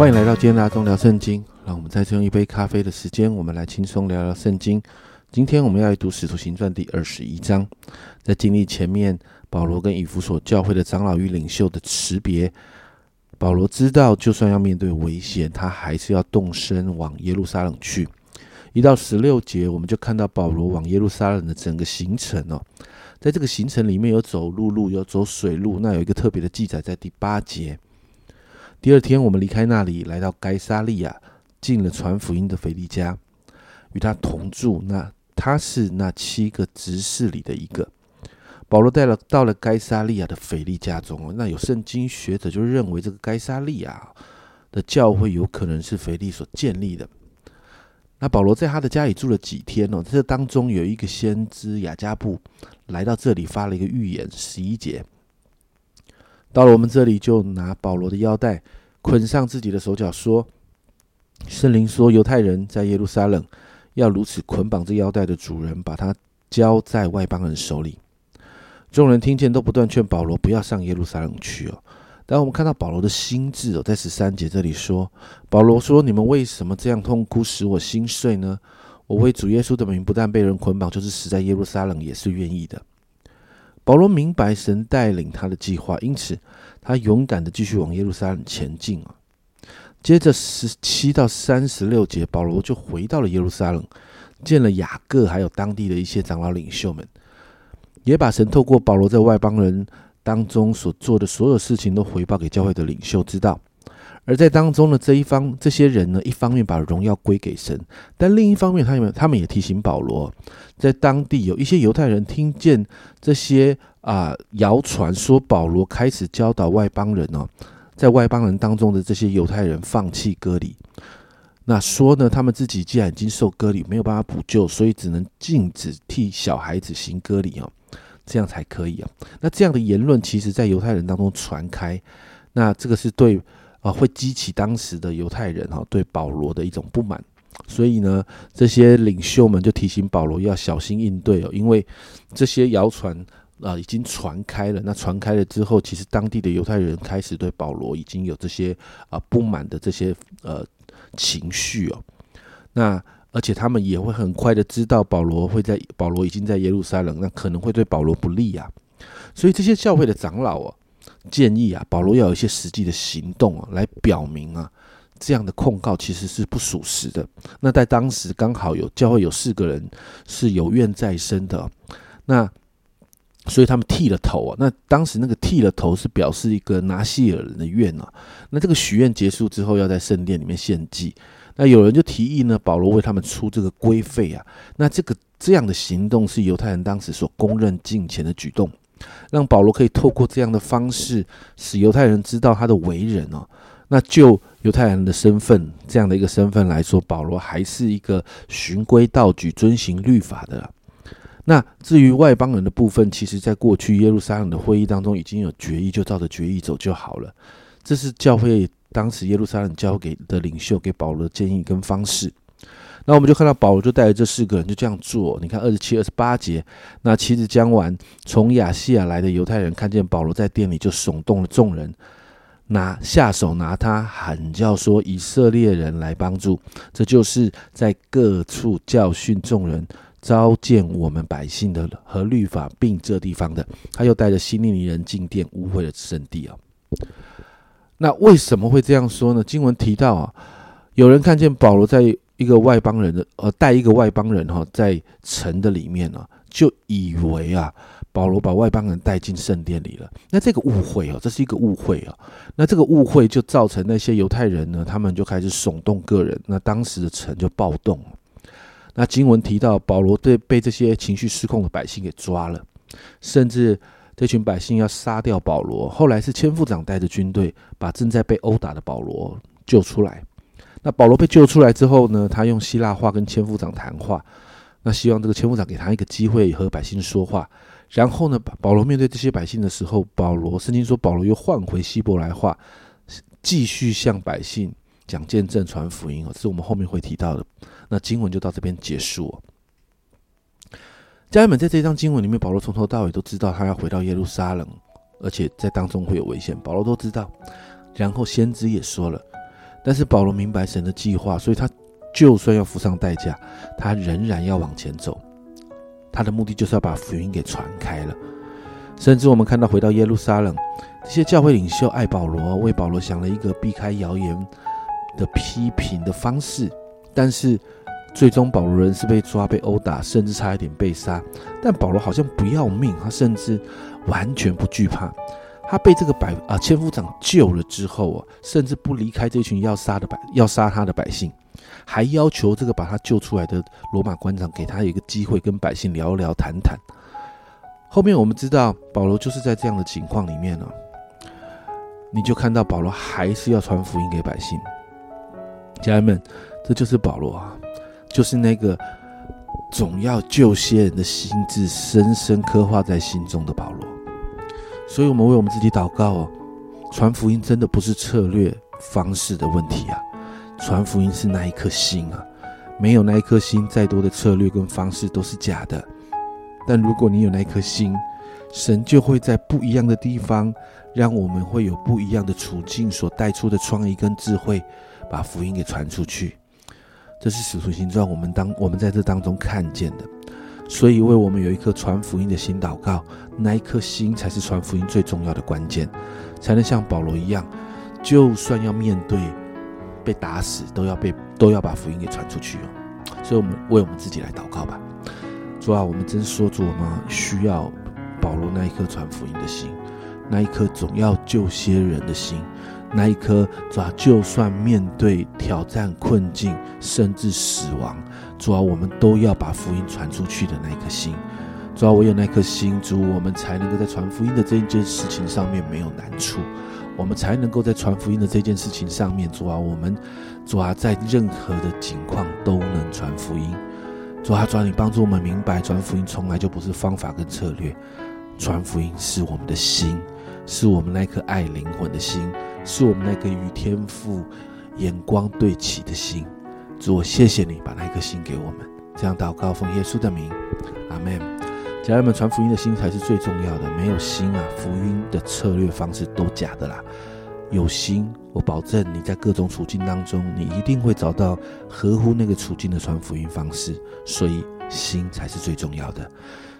欢迎来到今天的阿忠聊圣经。让我们再次用一杯咖啡的时间，我们来轻松聊聊圣经。今天我们要来读《使徒行传》第二十一章。在经历前面保罗跟以弗所教会的长老与领袖的辞别，保罗知道，就算要面对危险，他还是要动身往耶路撒冷去。一到十六节，我们就看到保罗往耶路撒冷的整个行程哦。在这个行程里面有走陆路，有走水路。那有一个特别的记载，在第八节。第二天，我们离开那里，来到该沙利亚，进了传福音的腓利家，与他同住。那他是那七个执事里的一个。保罗带了到了该沙利亚的腓利家中。那有圣经学者就认为，这个该沙利亚的教会有可能是腓利所建立的。那保罗在他的家里住了几天哦？这当中有一个先知雅加布来到这里发了一个预言，十一节。到了我们这里，就拿保罗的腰带捆上自己的手脚，说：“圣灵说，犹太人在耶路撒冷要如此捆绑这腰带的主人，把他交在外邦人手里。”众人听见，都不断劝保罗不要上耶路撒冷去哦。但我们看到保罗的心智哦，在十三节这里说：“保罗说，你们为什么这样痛哭，使我心碎呢？我为主耶稣的名，不但被人捆绑，就是死在耶路撒冷，也是愿意的。”保罗明白神带领他的计划，因此他勇敢的继续往耶路撒冷前进啊。接着十七到三十六节，保罗就回到了耶路撒冷，见了雅各，还有当地的一些长老领袖们，也把神透过保罗在外邦人当中所做的所有事情都回报给教会的领袖知道。而在当中呢，这一方这些人呢，一方面把荣耀归给神，但另一方面，他们他们也提醒保罗，在当地有一些犹太人听见这些啊谣传，说保罗开始教导外邦人哦，在外邦人当中的这些犹太人放弃割礼，那说呢，他们自己既然已经受割礼，没有办法补救，所以只能禁止替小孩子行割礼哦，这样才可以啊。那这样的言论，其实在犹太人当中传开，那这个是对。啊，会激起当时的犹太人哈对保罗的一种不满，所以呢，这些领袖们就提醒保罗要小心应对哦，因为这些谣传啊已经传开了。那传开了之后，其实当地的犹太人开始对保罗已经有这些啊不满的这些呃情绪哦。那而且他们也会很快的知道保罗会在保罗已经在耶路撒冷，那可能会对保罗不利啊。所以这些教会的长老哦。建议啊，保罗要有一些实际的行动啊，来表明啊，这样的控告其实是不属实的。那在当时刚好有教会有四个人是有怨在身的，那所以他们剃了头啊。那当时那个剃了头是表示一个拿西尔人的愿啊。那这个许愿结束之后，要在圣殿里面献祭。那有人就提议呢，保罗为他们出这个规费啊。那这个这样的行动是犹太人当时所公认敬虔的举动。让保罗可以透过这样的方式，使犹太人知道他的为人哦。那就犹太人的身份这样的一个身份来说，保罗还是一个循规蹈矩、遵行律法的。那至于外邦人的部分，其实在过去耶路撒冷的会议当中已经有决议，就照着决议走就好了。这是教会当时耶路撒冷交给的领袖给保罗的建议跟方式。那我们就看到保罗就带着这四个人就这样做。你看二十七、二十八节，那妻子将完，从亚细亚来的犹太人看见保罗在店里，就耸动了众人，拿下手拿他喊叫说：“以色列人来帮助！”这就是在各处教训众人、召见我们百姓的和律法并这地方的。他又带着希利尼人进殿，污秽了圣地啊。那为什么会这样说呢？经文提到啊，有人看见保罗在。一个外邦人的，呃，带一个外邦人哈，在城的里面呢，就以为啊，保罗把外邦人带进圣殿里了。那这个误会哦，这是一个误会啊。那这个误会就造成那些犹太人呢，他们就开始耸动个人。那当时的城就暴动。那经文提到，保罗对被这些情绪失控的百姓给抓了，甚至这群百姓要杀掉保罗。后来是千夫长带着军队，把正在被殴打的保罗救出来。那保罗被救出来之后呢？他用希腊话跟千夫长谈话，那希望这个千夫长给他一个机会和百姓说话。然后呢，保罗面对这些百姓的时候，保罗圣经说保罗又换回希伯来话，继续向百姓讲见证、传福音哦。是我们后面会提到的。那经文就到这边结束。家人们，在这张经文里面，保罗从头到尾都知道他要回到耶路撒冷，而且在当中会有危险，保罗都知道。然后先知也说了。但是保罗明白神的计划，所以他就算要付上代价，他仍然要往前走。他的目的就是要把福音给传开了。甚至我们看到回到耶路撒冷，这些教会领袖爱保罗，为保罗想了一个避开谣言的批评的方式，但是最终保罗人是被抓、被殴打，甚至差一点被杀。但保罗好像不要命，他甚至完全不惧怕。他被这个百啊千夫长救了之后啊，甚至不离开这群要杀的百要杀他的百姓，还要求这个把他救出来的罗马官长给他一个机会跟百姓聊聊谈谈。后面我们知道保罗就是在这样的情况里面呢，你就看到保罗还是要传福音给百姓。家人们，这就是保罗啊，就是那个总要救些人的心智深深刻画在心中的保罗。所以，我们为我们自己祷告哦。传福音真的不是策略方式的问题啊，传福音是那一颗心啊。没有那一颗心，再多的策略跟方式都是假的。但如果你有那颗心，神就会在不一样的地方，让我们会有不一样的处境所带出的创意跟智慧，把福音给传出去。这是使徒行传，我们当我们在这当中看见的。所以，为我们有一颗传福音的心祷告，那一颗心才是传福音最重要的关键，才能像保罗一样，就算要面对被打死，都要被都要把福音给传出去哦。所以，我们为我们自己来祷告吧。主啊，我们真说主，我们需要保罗那一颗传福音的心，那一颗总要救些人的心，那一颗主啊，就算面对挑战、困境，甚至死亡。主啊，我们都要把福音传出去的那一颗心。主啊，唯有那颗心，主，我们才能够在传福音的这一件事情上面没有难处，我们才能够在传福音的这件事情上面，主啊，我们主啊，在任何的境况都能传福音。主啊，主啊，你帮助我们明白，传福音从来就不是方法跟策略，传福音是我们的心，是我们那颗爱灵魂的心，是我们那个与天赋眼光对齐的心。主，我谢谢你把那颗心给我们，这样祷告奉耶稣的名，阿门。家人们，传福音的心才是最重要的，没有心啊，福音的策略方式都假的啦。有心，我保证你在各种处境当中，你一定会找到合乎那个处境的传福音方式。所以，心才是最重要的。